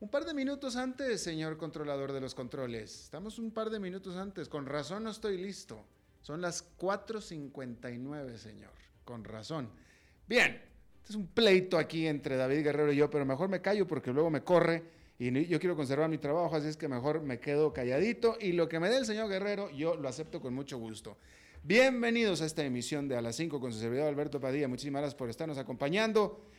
un par de minutos antes, señor controlador de los controles. Estamos un par de minutos antes. Con razón no estoy listo. Son las 4.59, señor. Con razón. Bien, este es un pleito aquí entre David Guerrero y yo, pero mejor me callo porque luego me corre y yo quiero conservar mi trabajo, así es que mejor me quedo calladito y lo que me dé el señor Guerrero yo lo acepto con mucho gusto. Bienvenidos a esta emisión de A las 5 con su servidor Alberto Padilla. Muchísimas gracias por estarnos acompañando.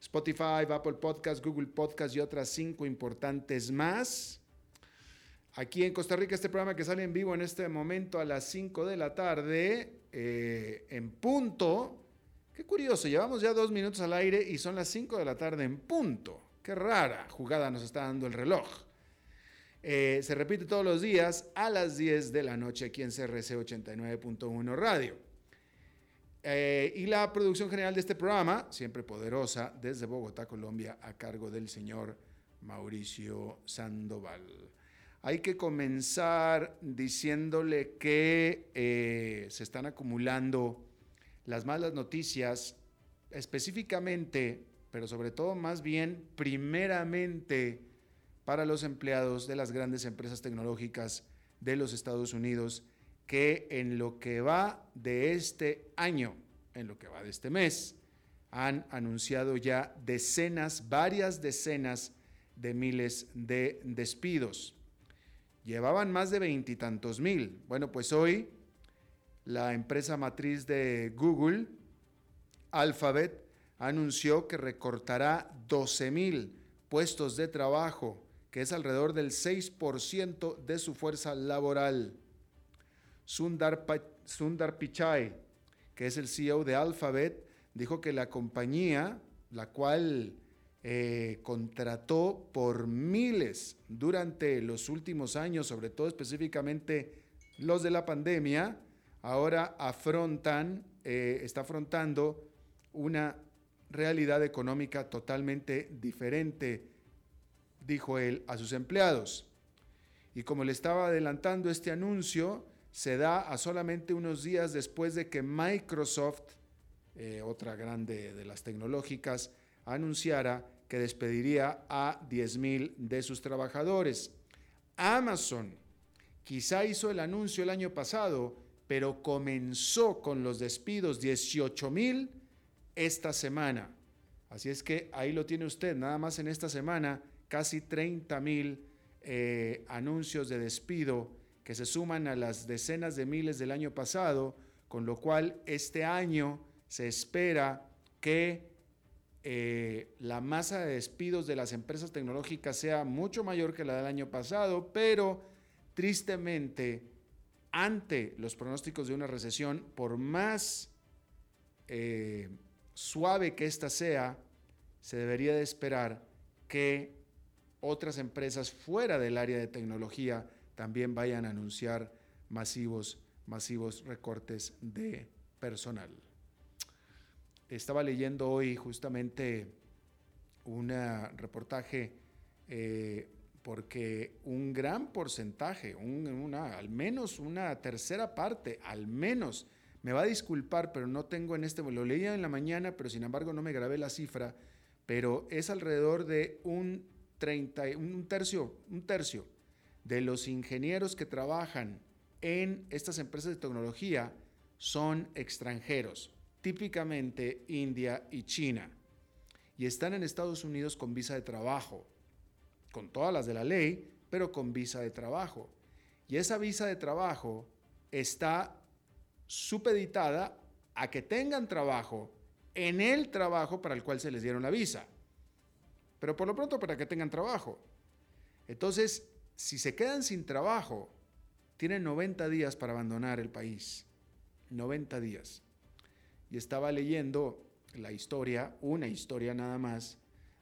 Spotify, Apple Podcast, Google Podcast y otras cinco importantes más. Aquí en Costa Rica, este programa que sale en vivo en este momento a las 5 de la tarde, eh, en punto. Qué curioso, llevamos ya dos minutos al aire y son las 5 de la tarde en punto. Qué rara jugada nos está dando el reloj. Eh, se repite todos los días a las 10 de la noche aquí en CRC 89.1 Radio. Eh, y la producción general de este programa, siempre poderosa, desde Bogotá, Colombia, a cargo del señor Mauricio Sandoval. Hay que comenzar diciéndole que eh, se están acumulando las malas noticias, específicamente, pero sobre todo más bien primeramente para los empleados de las grandes empresas tecnológicas de los Estados Unidos, que en lo que va de este año, en lo que va de este mes, han anunciado ya decenas, varias decenas de miles de despidos llevaban más de veintitantos mil. Bueno, pues hoy la empresa matriz de Google, Alphabet, anunció que recortará 12 mil puestos de trabajo, que es alrededor del 6% de su fuerza laboral. Sundar, Pichai, que es el CEO de Alphabet, dijo que la compañía, la cual eh, contrató por miles durante los últimos años, sobre todo específicamente los de la pandemia, ahora afrontan, eh, está afrontando una realidad económica totalmente diferente, dijo él a sus empleados. Y como le estaba adelantando este anuncio, se da a solamente unos días después de que Microsoft, eh, otra grande de las tecnológicas, anunciara que despediría a 10.000 de sus trabajadores. Amazon quizá hizo el anuncio el año pasado, pero comenzó con los despidos 18.000 esta semana. Así es que ahí lo tiene usted, nada más en esta semana, casi 30.000 eh, anuncios de despido que se suman a las decenas de miles del año pasado, con lo cual este año se espera que eh, la masa de despidos de las empresas tecnológicas sea mucho mayor que la del año pasado, pero tristemente, ante los pronósticos de una recesión, por más eh, suave que ésta sea, se debería de esperar que otras empresas fuera del área de tecnología también vayan a anunciar masivos, masivos recortes de personal. Estaba leyendo hoy justamente un reportaje eh, porque un gran porcentaje, una, al menos una tercera parte, al menos, me va a disculpar, pero no tengo en este, lo leía en la mañana, pero sin embargo no me grabé la cifra, pero es alrededor de un, 30, un tercio, un tercio de los ingenieros que trabajan en estas empresas de tecnología son extranjeros, típicamente India y China, y están en Estados Unidos con visa de trabajo, con todas las de la ley, pero con visa de trabajo. Y esa visa de trabajo está supeditada a que tengan trabajo en el trabajo para el cual se les dieron la visa. Pero por lo pronto para que tengan trabajo. Entonces, si se quedan sin trabajo, tienen 90 días para abandonar el país. 90 días. Y estaba leyendo la historia, una historia nada más,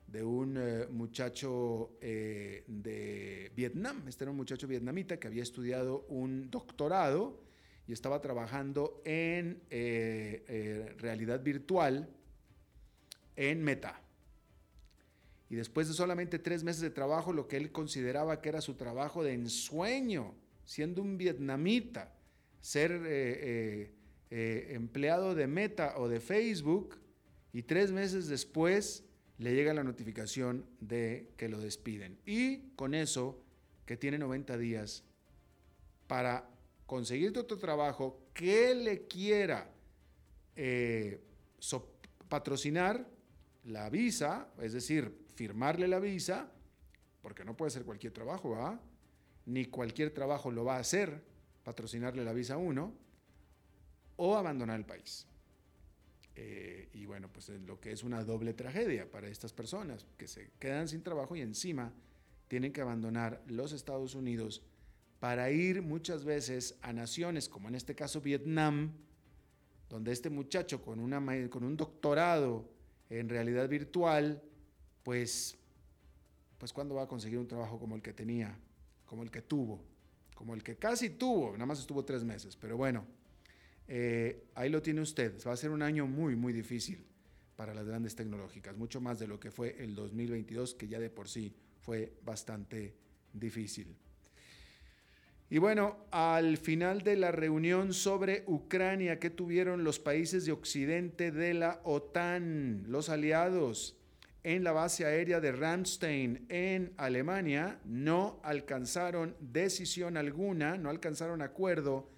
de un eh, muchacho eh, de Vietnam. Este era un muchacho vietnamita que había estudiado un doctorado y estaba trabajando en eh, realidad virtual en Meta. Y después de solamente tres meses de trabajo, lo que él consideraba que era su trabajo de ensueño, siendo un vietnamita, ser empleado de Meta o de Facebook, y tres meses después le llega la notificación de que lo despiden. Y con eso, que tiene 90 días para conseguir otro trabajo que le quiera eh, patrocinar la visa, es decir, firmarle la visa, porque no puede ser cualquier trabajo, ¿va? Ni cualquier trabajo lo va a hacer, patrocinarle la visa a uno, o abandonar el país. Eh, y bueno, pues lo que es una doble tragedia para estas personas que se quedan sin trabajo y encima tienen que abandonar los Estados Unidos para ir muchas veces a naciones, como en este caso Vietnam, donde este muchacho con, una, con un doctorado en realidad virtual, pues, pues cuándo va a conseguir un trabajo como el que tenía, como el que tuvo, como el que casi tuvo, nada más estuvo tres meses, pero bueno, eh, ahí lo tiene usted. Va a ser un año muy, muy difícil para las grandes tecnológicas, mucho más de lo que fue el 2022, que ya de por sí fue bastante difícil. Y bueno, al final de la reunión sobre Ucrania que tuvieron los países de Occidente de la OTAN, los aliados en la base aérea de Ramstein en Alemania, no alcanzaron decisión alguna, no alcanzaron acuerdo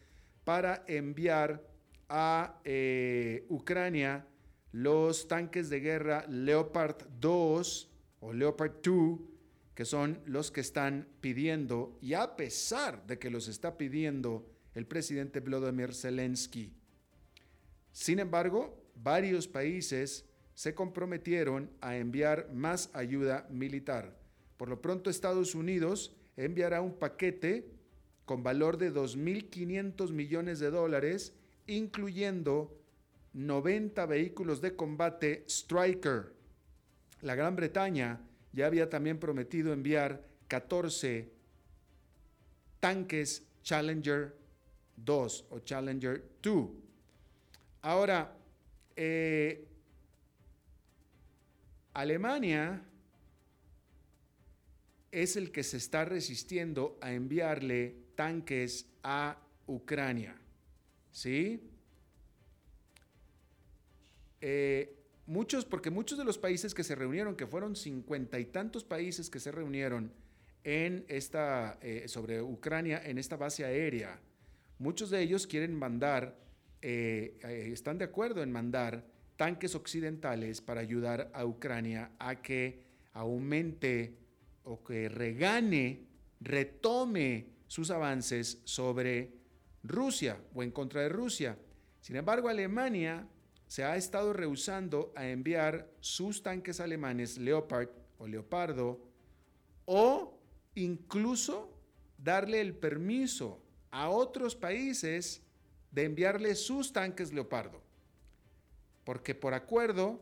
para enviar a eh, Ucrania los tanques de guerra Leopard 2 o Leopard 2, que son los que están pidiendo, y a pesar de que los está pidiendo el presidente Volodymyr Zelensky. Sin embargo, varios países se comprometieron a enviar más ayuda militar. Por lo pronto, Estados Unidos enviará un paquete con valor de 2.500 millones de dólares, incluyendo 90 vehículos de combate Striker. La Gran Bretaña ya había también prometido enviar 14 tanques Challenger 2 o Challenger 2. Ahora, eh, Alemania es el que se está resistiendo a enviarle tanques a Ucrania. ¿Sí? Eh, muchos, porque muchos de los países que se reunieron, que fueron cincuenta y tantos países que se reunieron en esta, eh, sobre Ucrania en esta base aérea, muchos de ellos quieren mandar, eh, están de acuerdo en mandar tanques occidentales para ayudar a Ucrania a que aumente o que regane, retome sus avances sobre Rusia o en contra de Rusia. Sin embargo, Alemania se ha estado rehusando a enviar sus tanques alemanes Leopard o Leopardo o incluso darle el permiso a otros países de enviarle sus tanques Leopardo. Porque por acuerdo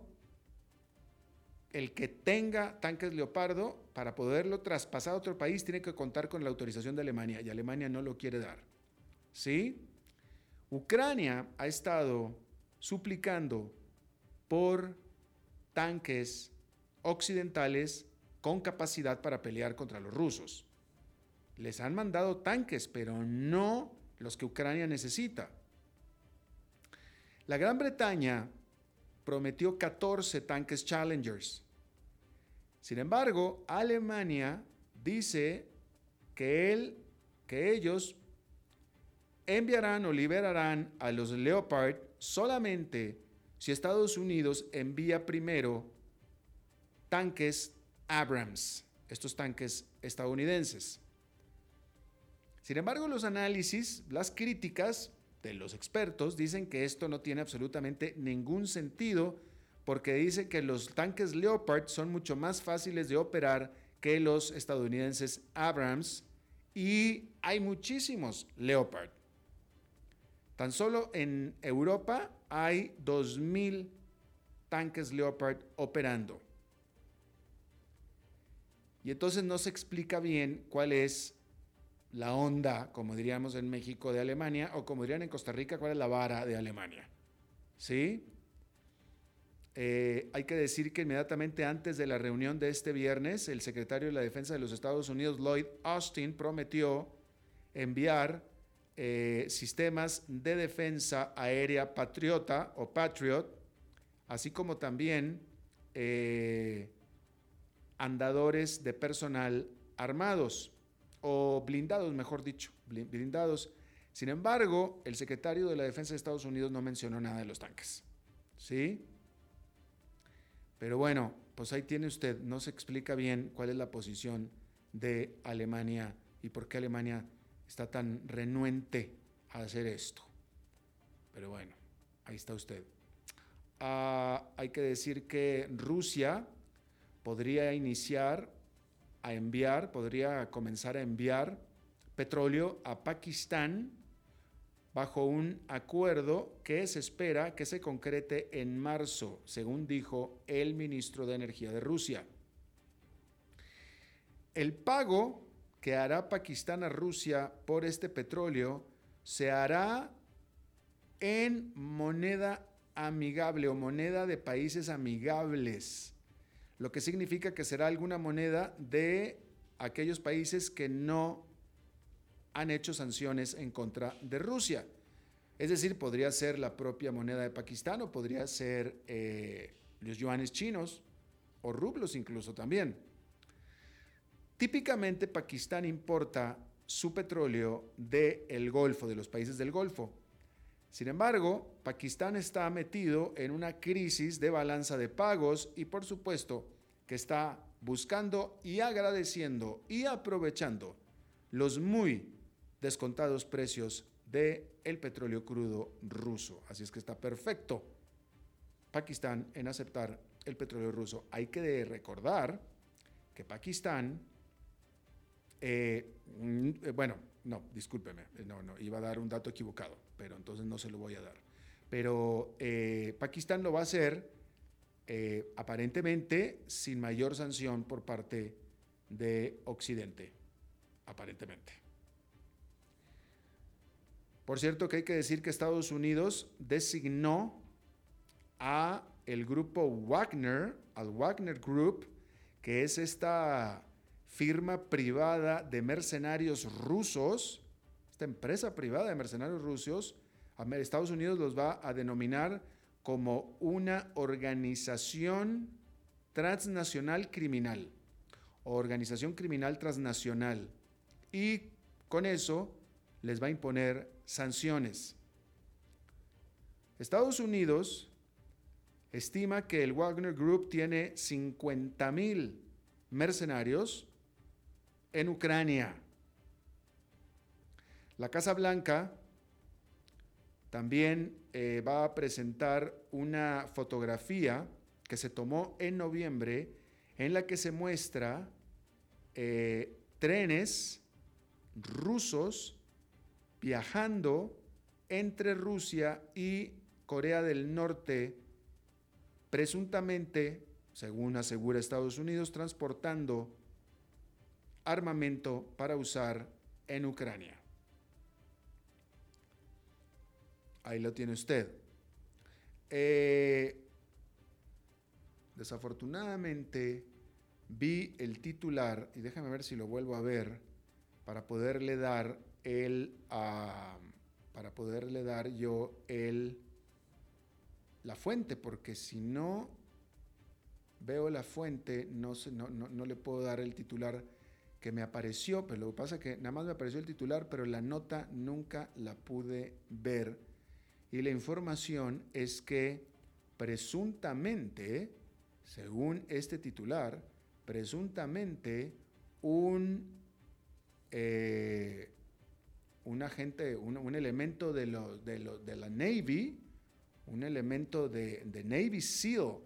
el que tenga tanques Leopardo, para poderlo traspasar a otro país, tiene que contar con la autorización de Alemania y Alemania no lo quiere dar. ¿Sí? Ucrania ha estado suplicando por tanques occidentales con capacidad para pelear contra los rusos. Les han mandado tanques, pero no los que Ucrania necesita. La Gran Bretaña prometió 14 tanques Challengers sin embargo, Alemania dice que, él, que ellos enviarán o liberarán a los Leopard solamente si Estados Unidos envía primero tanques Abrams, estos tanques estadounidenses. Sin embargo, los análisis, las críticas de los expertos dicen que esto no tiene absolutamente ningún sentido porque dicen que los tanques Leopard son mucho más fáciles de operar que los estadounidenses Abrams y hay muchísimos Leopard. Tan solo en Europa hay 2.000 tanques Leopard operando. Y entonces no se explica bien cuál es la onda, como diríamos en México, de Alemania, o como dirían en Costa Rica, cuál es la vara de Alemania. ¿Sí? Eh, hay que decir que inmediatamente antes de la reunión de este viernes, el secretario de la Defensa de los Estados Unidos, Lloyd Austin, prometió enviar eh, sistemas de defensa aérea Patriota o Patriot, así como también eh, andadores de personal armados o blindados, mejor dicho, blindados. Sin embargo, el secretario de la Defensa de Estados Unidos no mencionó nada de los tanques. ¿Sí? Pero bueno, pues ahí tiene usted, no se explica bien cuál es la posición de Alemania y por qué Alemania está tan renuente a hacer esto. Pero bueno, ahí está usted. Ah, hay que decir que Rusia podría iniciar a enviar, podría comenzar a enviar petróleo a Pakistán bajo un acuerdo que se espera que se concrete en marzo, según dijo el ministro de Energía de Rusia. El pago que hará Pakistán a Rusia por este petróleo se hará en moneda amigable o moneda de países amigables, lo que significa que será alguna moneda de aquellos países que no han hecho sanciones en contra de Rusia. Es decir, podría ser la propia moneda de Pakistán o podría ser eh, los yuanes chinos o rublos incluso también. Típicamente Pakistán importa su petróleo del Golfo, de los países del Golfo. Sin embargo, Pakistán está metido en una crisis de balanza de pagos y por supuesto que está buscando y agradeciendo y aprovechando los muy descontados precios del el petróleo crudo ruso. Así es que está perfecto Pakistán en aceptar el petróleo ruso. Hay que recordar que Pakistán eh, mm, eh, bueno, no, discúlpeme, eh, no, no, iba a dar un dato equivocado, pero entonces no se lo voy a dar. Pero Pakistán lo va a hacer aparentemente sin mayor sanción por parte de Occidente, aparentemente. Por cierto que hay que decir que Estados Unidos designó a el grupo Wagner, al Wagner Group, que es esta firma privada de mercenarios rusos, esta empresa privada de mercenarios rusos, Estados Unidos los va a denominar como una organización transnacional criminal organización criminal transnacional. Y con eso les va a imponer sanciones. Estados Unidos estima que el Wagner Group tiene 50 mil mercenarios en Ucrania. La Casa Blanca también eh, va a presentar una fotografía que se tomó en noviembre en la que se muestra eh, trenes rusos viajando entre Rusia y Corea del Norte, presuntamente, según asegura Estados Unidos, transportando armamento para usar en Ucrania. Ahí lo tiene usted. Eh, desafortunadamente vi el titular, y déjame ver si lo vuelvo a ver, para poderle dar el, ah, para poderle dar yo el, la fuente, porque si no veo la fuente, no, no, no le puedo dar el titular que me apareció, pero lo que pasa es que nada más me apareció el titular, pero la nota nunca la pude ver. Y la información es que presuntamente, según este titular, presuntamente un, eh, un agente, un, elemento de, de, la Navy, un elemento de, Navy SEAL,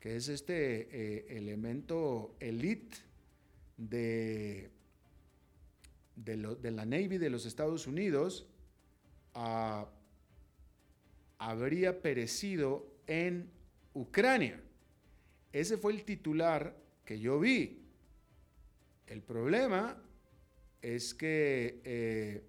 que es este eh, elemento elite de, de, la Navy de los Estados Unidos ah, habría perecido en Ucrania. Ese fue el titular que yo vi. El problema es que, eh,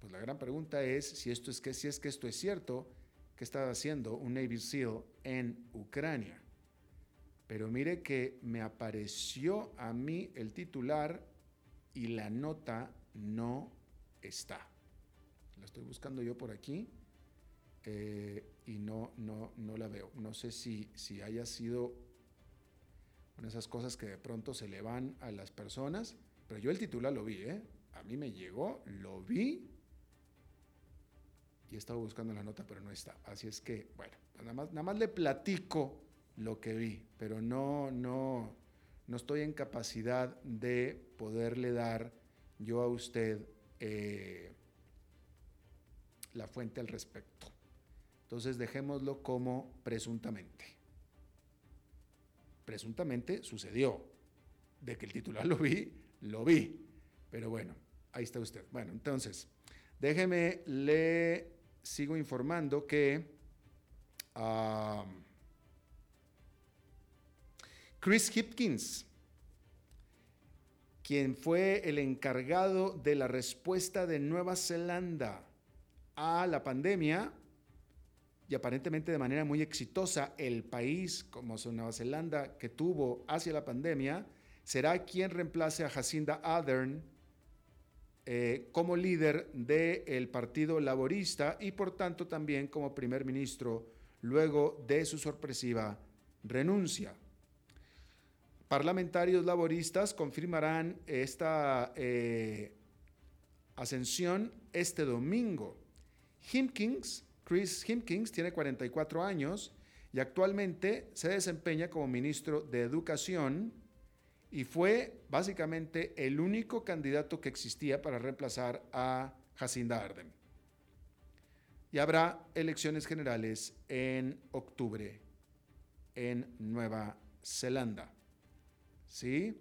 pues la gran pregunta es si esto es que si es que esto es cierto, ¿qué está haciendo un Navy SEAL en Ucrania? Pero mire que me apareció a mí el titular y la nota no está. La estoy buscando yo por aquí eh, y no, no, no la veo. No sé si, si haya sido una de esas cosas que de pronto se le van a las personas, pero yo el titular lo vi, ¿eh? A mí me llegó, lo vi y estaba buscando la nota, pero no está. Así es que, bueno, nada más, nada más le platico lo que vi, pero no, no, no estoy en capacidad de poderle dar yo a usted eh, la fuente al respecto. Entonces dejémoslo como presuntamente. Presuntamente sucedió. De que el titular lo vi, lo vi. Pero bueno, ahí está usted. Bueno, entonces, déjeme, le sigo informando que... Ah, Chris Hipkins, quien fue el encargado de la respuesta de Nueva Zelanda a la pandemia, y aparentemente de manera muy exitosa, el país como Nueva Zelanda que tuvo hacia la pandemia, será quien reemplace a Jacinda Ardern eh, como líder del Partido Laborista y por tanto también como primer ministro luego de su sorpresiva renuncia. Parlamentarios laboristas confirmarán esta eh, ascensión este domingo. Himkins, Chris Himkins, tiene 44 años y actualmente se desempeña como ministro de Educación y fue básicamente el único candidato que existía para reemplazar a Jacinda Ardern. Y habrá elecciones generales en octubre en Nueva Zelanda. ¿Sí?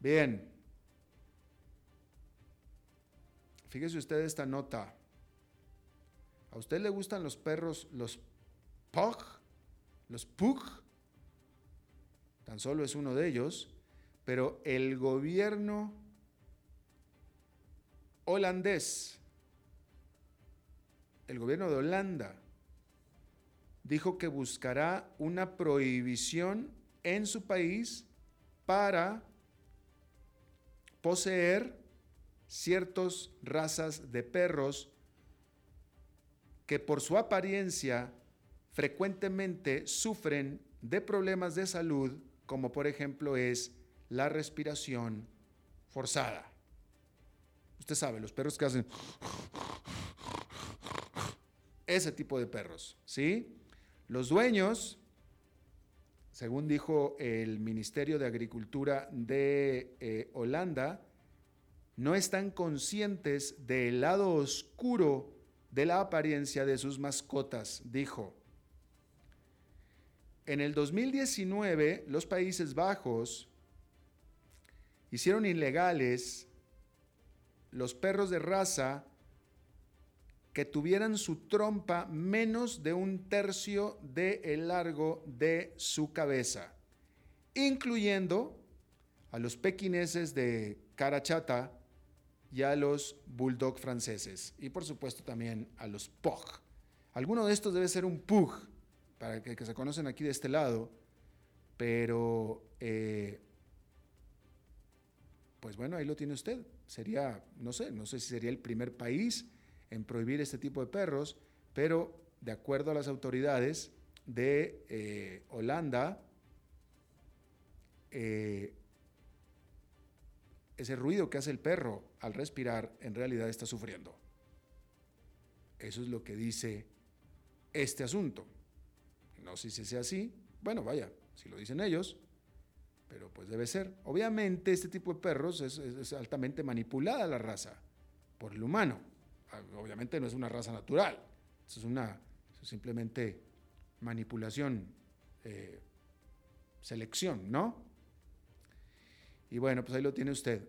Bien. Fíjese usted esta nota. ¿A usted le gustan los perros, los pug? Los pug. Tan solo es uno de ellos. Pero el gobierno holandés, el gobierno de Holanda, dijo que buscará una prohibición en su país para poseer ciertas razas de perros que por su apariencia frecuentemente sufren de problemas de salud, como por ejemplo es la respiración forzada. Usted sabe, los perros que hacen ese tipo de perros, ¿sí? Los dueños según dijo el Ministerio de Agricultura de eh, Holanda, no están conscientes del lado oscuro de la apariencia de sus mascotas, dijo. En el 2019, los Países Bajos hicieron ilegales los perros de raza que tuvieran su trompa menos de un tercio del el largo de su cabeza, incluyendo a los pequineses de cara chata y a los bulldog franceses, y por supuesto también a los pug. Alguno de estos debe ser un pug, para que, se conocen aquí de este lado, pero eh, pues bueno, ahí lo tiene usted. Sería, no sé, no sé si sería el primer país en prohibir este tipo de perros, pero de acuerdo a las autoridades de eh, Holanda, eh, ese ruido que hace el perro al respirar en realidad está sufriendo. Eso es lo que dice este asunto. No sé si sea así. Bueno, vaya, si lo dicen ellos, pero pues debe ser. Obviamente este tipo de perros es, altamente manipulada la raza por el humano. Ah, obviamente no es una raza natural. es una simplemente manipulación, eh, selección, ¿no? Y bueno, pues ahí lo tiene usted.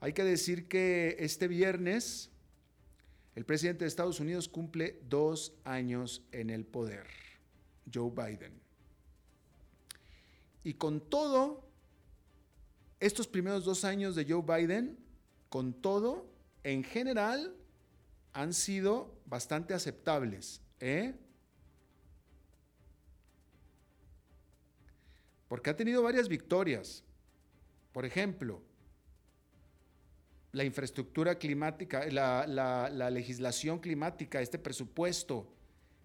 hay que decir que este viernes el presidente de Estados Unidos cumple dos años en el poder, Joe Biden. Y con todo, estos primeros dos años de Joe Biden, con todo, en general, han sido bastante aceptables. ¿eh? Porque ha tenido varias victorias. Por ejemplo, la infraestructura climática, la, legislación climática, este presupuesto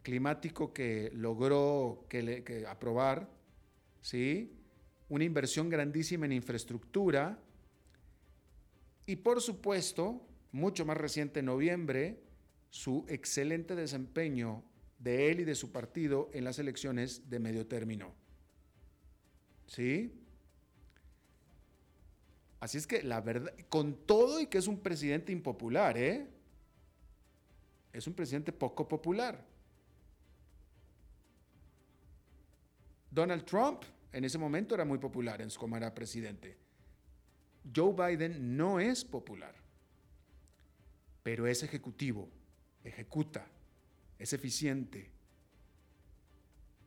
climático que logró que aprobar, ¿sí? una inversión grandísima en infraestructura y por supuesto, mucho más reciente en noviembre, su excelente desempeño de él y de su partido en las elecciones de medio término. ¿Sí? Así es que la verdad, con todo y que es un presidente impopular, ¿eh? Es un presidente poco popular. Donald Trump en ese momento era muy popular en su como era presidente. Joe Biden no es popular, pero es ejecutivo, ejecuta, es eficiente.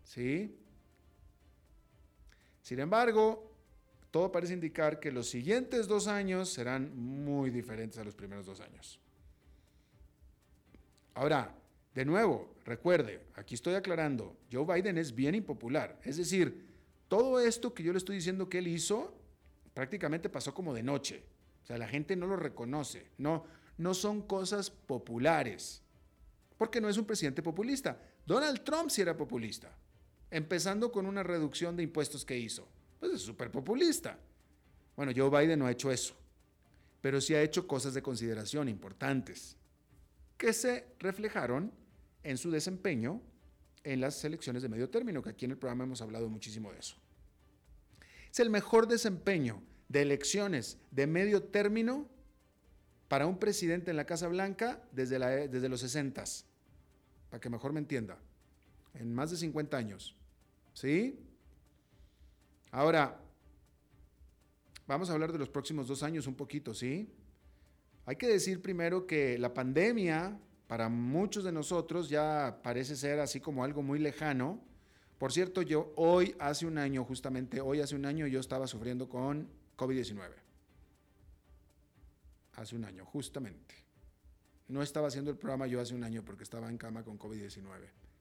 ¿Sí? Sin embargo, todo parece indicar que los siguientes dos años serán muy diferentes a los primeros dos años. Ahora, de nuevo, recuerde, aquí estoy aclarando, Joe Biden es bien impopular. Es decir, todo esto que yo le estoy diciendo que él hizo, prácticamente pasó como de noche. O sea, la gente no lo reconoce. No, no son cosas populares. Porque no es un presidente populista. Donald Trump sí era populista. Empezando con una reducción de impuestos que hizo. Pues es súper populista. Bueno, Joe Biden no ha hecho eso. Pero sí ha hecho cosas de consideración importantes. Que se reflejaron en su desempeño en las elecciones de medio término, que aquí en el programa hemos hablado muchísimo de eso. Es el mejor desempeño de elecciones de medio término para un presidente en la Casa Blanca desde, desde los 60, para que mejor me entienda, en más de 50 años. ¿Sí? Ahora, vamos a hablar de los próximos dos años un poquito, ¿sí? Hay que decir primero que la pandemia para muchos de nosotros ya parece ser así como algo muy lejano. Por cierto, yo hoy, hace un año, justamente hoy, hace un año, yo estaba sufriendo con COVID-19. Hace un año, justamente. No estaba haciendo el programa yo hace un año porque estaba en cama con COVID-19,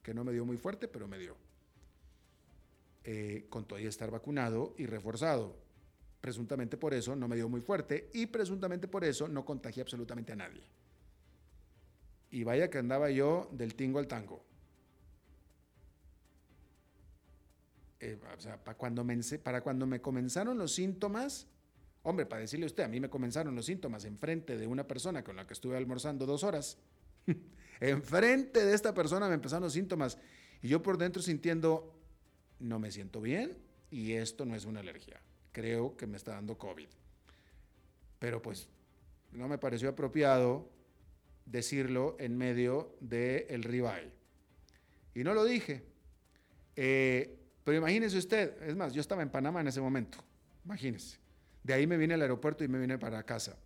que no me dio muy fuerte, pero me dio. Eh, con todavía estar vacunado y reforzado. Presuntamente por eso no me dio muy fuerte y presuntamente por eso no contagié absolutamente a nadie. Y vaya que andaba yo del tingo al tango. Eh, para cuando, me, para cuando me comenzaron los síntomas, hombre, para decirle a usted, a mí me comenzaron los síntomas enfrente de una persona con la que estuve almorzando dos horas. enfrente de esta persona me empezaron los síntomas. Y yo por dentro sintiendo, no me siento bien y esto no es una alergia. Creo que me está dando COVID. Pero pues no me pareció apropiado decirlo en medio del el ribeye. Y no lo dije. Eh, pero imagínese usted, es más, yo estaba en Panamá en ese momento, imagínese. De ahí me vine al aeropuerto y me vine para casa.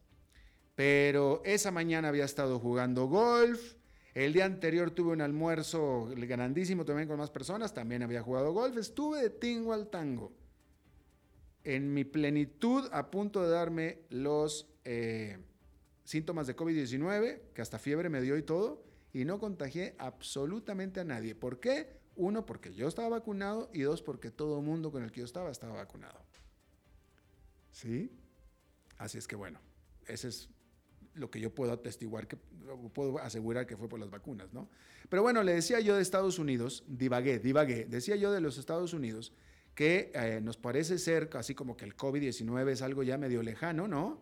Pero esa mañana había estado jugando golf. El día anterior tuve un almuerzo grandísimo también con más personas. También había jugado golf. Estuve de tingo al tango. En mi plenitud, a punto de darme los eh, síntomas de COVID-19, que hasta fiebre me dio y todo, y no contagié absolutamente a nadie. ¿Por qué? Uno, porque yo estaba vacunado y dos, porque todo el mundo con el que yo estaba estaba vacunado. ¿Sí? Así es que bueno, ese es lo que yo puedo atestiguar, que puedo asegurar que fue por las vacunas, ¿no? Pero bueno, le decía yo de Estados Unidos, divagué, divagué, decía yo de los Estados Unidos que eh, nos parece ser así como que el COVID-19 es algo ya medio lejano, ¿no?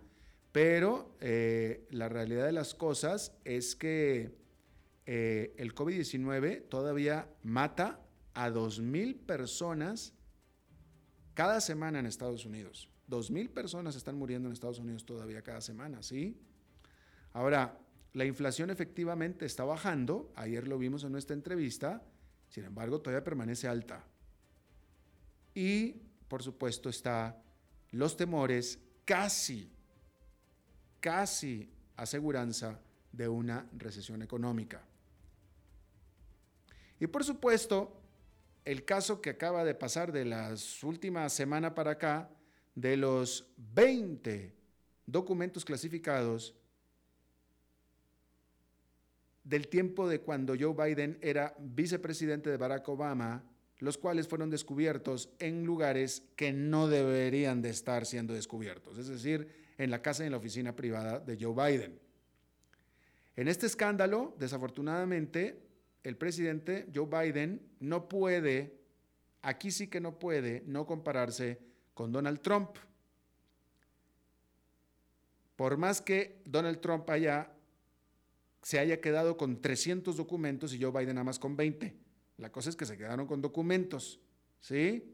Pero eh, la realidad de las cosas es que eh, el COVID-19 todavía mata a 2.000 personas cada semana en Estados Unidos. 2.000 personas están muriendo en Estados Unidos todavía cada semana, ¿sí? Ahora, la inflación efectivamente está bajando, ayer lo vimos en nuestra entrevista, sin embargo todavía permanece alta. Y, por supuesto, está los temores casi, casi aseguranza de una recesión económica. Y por supuesto, el caso que acaba de pasar de las últimas semanas para acá, de los 20 documentos clasificados del tiempo de cuando Joe Biden era vicepresidente de Barack Obama, los cuales fueron descubiertos en lugares que no deberían de estar siendo descubiertos, es decir, en la casa y en la oficina privada de Joe Biden. En este escándalo, desafortunadamente, el presidente Joe Biden no puede, aquí sí que no puede, no compararse con Donald Trump. Por más que Donald Trump haya, se haya quedado con 300 documentos y Joe Biden nada más con 20. La cosa es que se quedaron con documentos, ¿sí?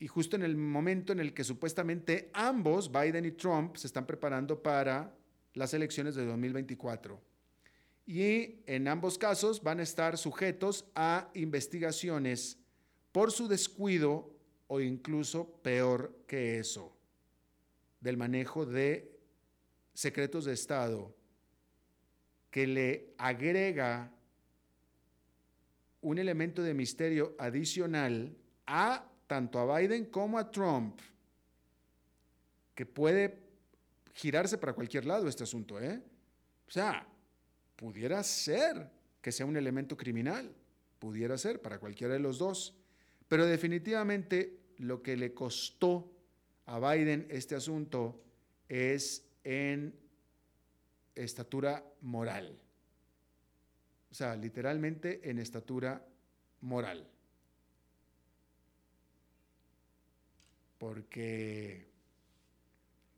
Y justo en el momento en el que supuestamente ambos, Biden y Trump, se están preparando para las elecciones de 2024 y en ambos casos van a estar sujetos a investigaciones por su descuido o incluso peor que eso, del manejo de secretos de Estado que le agrega un elemento de misterio adicional a tanto a Biden como a Trump, que puede girarse para cualquier lado este asunto, ¿eh? O sea, pudiera ser que sea un elemento criminal, pudiera ser para cualquiera de los dos, pero definitivamente lo que le costó a Biden este asunto es en estatura moral. O sea, literalmente en estatura moral. Porque,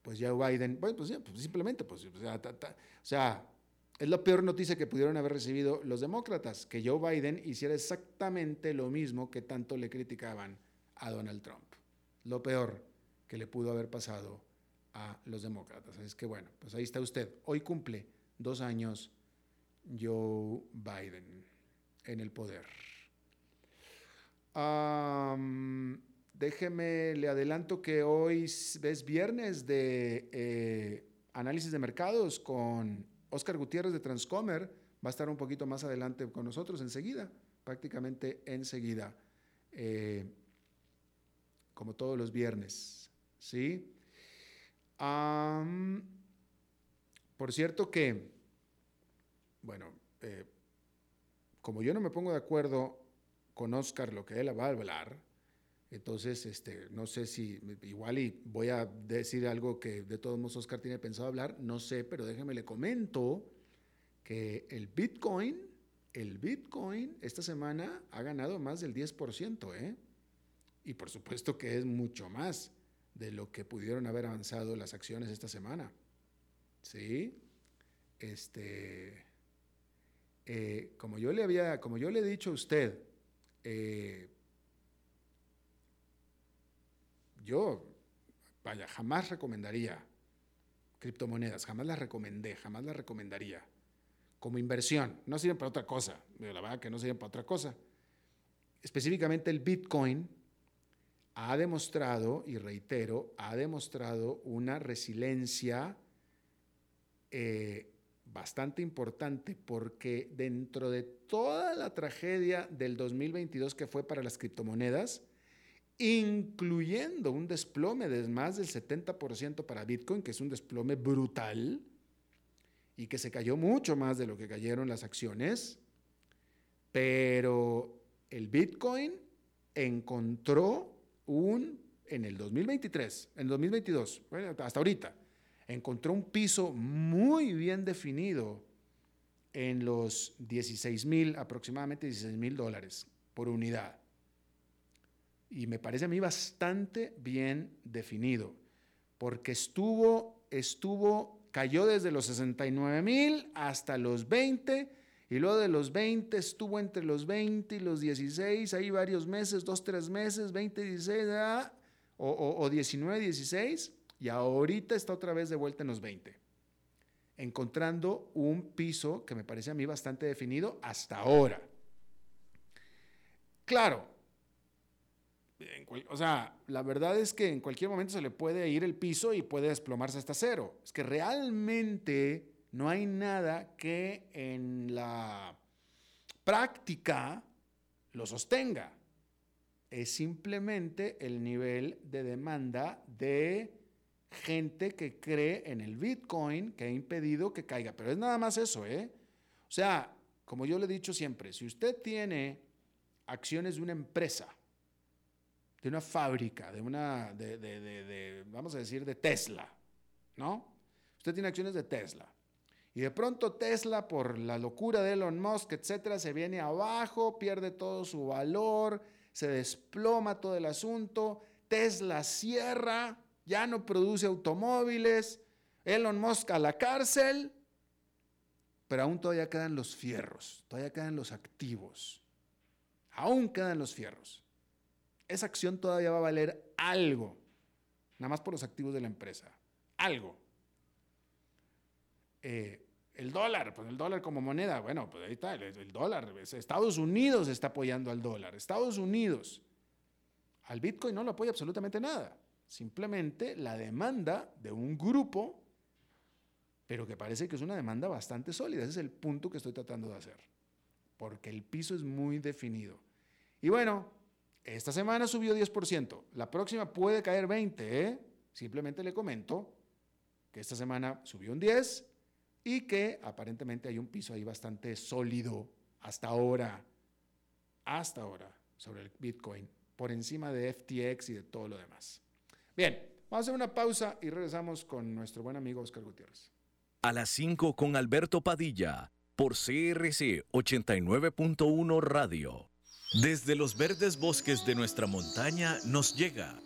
pues ya Biden, bueno, pues, pues simplemente, pues, o sea, o sea es la peor noticia que pudieron haber recibido los demócratas, que Joe Biden hiciera exactamente lo mismo que tanto le criticaban a Donald Trump. Lo peor que le pudo haber pasado a los demócratas. Es que bueno, pues ahí está usted. Hoy cumple dos años Joe Biden en el poder. déjeme, le adelanto que hoy es viernes de eh, análisis de mercados con Oscar Gutiérrez de Transcomer va a estar un poquito más adelante con nosotros enseguida, prácticamente enseguida, eh, como todos los viernes. ¿sí? por cierto que, bueno, eh, como yo no me pongo de acuerdo con Oscar lo que él va a hablar, entonces, este, no sé si igual y voy a decir algo que de todos modos Oscar tiene pensado hablar, no sé, pero déjeme le comento que el Bitcoin, el Bitcoin esta semana ha ganado más del 10%, ¿eh? Y por supuesto que es mucho más de lo que pudieron haber avanzado las acciones esta semana. ¿Sí? Este, eh, como yo le había, como yo le he dicho a usted, eh, yo, vaya, jamás recomendaría criptomonedas, jamás las recomendé, jamás las recomendaría. Como inversión, no sirven para otra cosa, la verdad que no sirven para otra cosa. Específicamente el Bitcoin ha demostrado, y reitero, ha demostrado una resiliencia eh, bastante importante porque dentro de toda la tragedia del 2022 que fue para las criptomonedas, incluyendo un desplome de más del 70% para Bitcoin, que es un desplome brutal y que se cayó mucho más de lo que cayeron las acciones, pero el Bitcoin encontró un, en el 2023, en el 2022, hasta ahorita, encontró un piso muy bien definido en los 16 mil, aproximadamente 16 mil dólares. por unidad. Y me parece a mí bastante bien definido, porque estuvo, estuvo, cayó desde los 69 mil hasta los 20, y luego de los 20 estuvo entre los 20 y los 16, ahí varios meses, dos, tres meses, 20, 16, o, o, o 19, 16, y ahorita está otra vez de vuelta en los 20, encontrando un piso que me parece a mí bastante definido hasta ahora. Claro, o sea, la verdad es que en cualquier momento se le puede ir el piso y puede desplomarse hasta cero. Es que realmente no hay nada que en la práctica lo sostenga. Es simplemente el nivel de demanda de gente que cree en el Bitcoin que ha impedido que caiga. Pero es nada más eso, ¿eh? O sea, como yo le he dicho siempre, si usted tiene acciones de una empresa, de una fábrica, de una, de, vamos a decir, de Tesla, ¿no? Usted tiene acciones de Tesla. Y de pronto Tesla, por la locura de Elon Musk, etcétera, se viene abajo, pierde todo su valor, se desploma todo el asunto, Tesla cierra, ya no produce automóviles, Elon Musk a la cárcel, pero aún todavía quedan los fierros, todavía quedan los activos, aún quedan los fierros esa acción todavía va a valer algo, nada más por los activos de la empresa, algo. Eh, el dólar, pues el dólar como moneda, bueno, pues ahí está, el, dólar, Estados Unidos está apoyando al dólar, Estados Unidos. Al Bitcoin no lo apoya absolutamente nada, simplemente la demanda de un grupo, pero que parece que es una demanda bastante sólida, ese es el punto que estoy tratando de hacer, porque el piso es muy definido. Y bueno, esta semana subió 10%. La próxima puede caer 20, ¿eh? Simplemente le comento que esta semana subió un 10 y que aparentemente hay un piso ahí bastante sólido hasta ahora, hasta ahora, sobre el Bitcoin, por encima de FTX y de todo lo demás. Bien, vamos a hacer una pausa y regresamos con nuestro buen amigo Oscar Gutiérrez. A las 5 con Alberto Padilla, por CRC 89.1 Radio. Desde los verdes bosques de nuestra montaña nos llega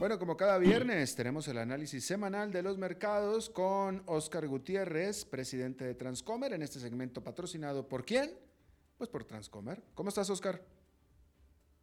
Bueno, como cada viernes tenemos el análisis semanal de los mercados con Oscar Gutiérrez, presidente de Transcomer, en este segmento patrocinado por quién? Pues por Transcomer. ¿Cómo estás, Oscar?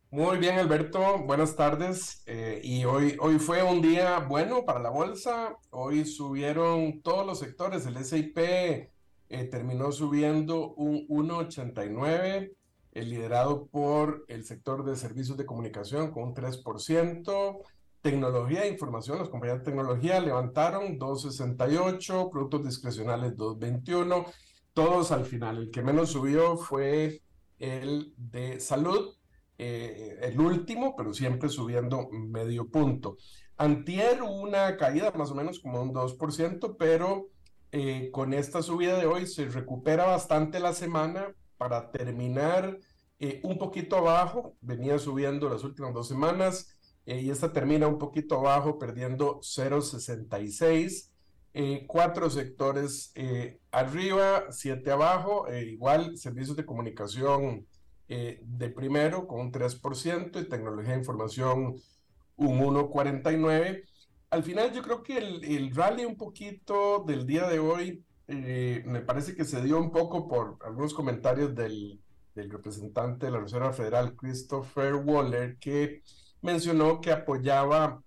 Muy bien, Alberto. Buenas tardes. Eh, y hoy, hoy fue un día bueno para la bolsa. Hoy subieron todos los sectores. El S&P eh, terminó subiendo un 1,89, eh, liderado por el sector de servicios de comunicación con un 3%. Tecnología e información, las compañías de tecnología levantaron 2,68, productos discrecionales 2,21, todos al final. El que menos subió fue el de salud, eh, el último, pero siempre subiendo medio punto. Antier una caída más o menos como un 2%, pero eh, con esta subida de hoy se recupera bastante la semana para terminar eh, un poquito abajo, venía subiendo las últimas dos semanas eh, y esta termina un poquito abajo, perdiendo 0,66. Eh, cuatro sectores eh, arriba, siete abajo, igual servicios de comunicación de primero con un 3% y tecnología de información un 1,49%. Al final yo creo que el, el, rally un poquito del día de hoy me parece que se dio un poco por algunos comentarios del, del representante de la Reserva Federal, Christopher Waller, que mencionó que apoyaba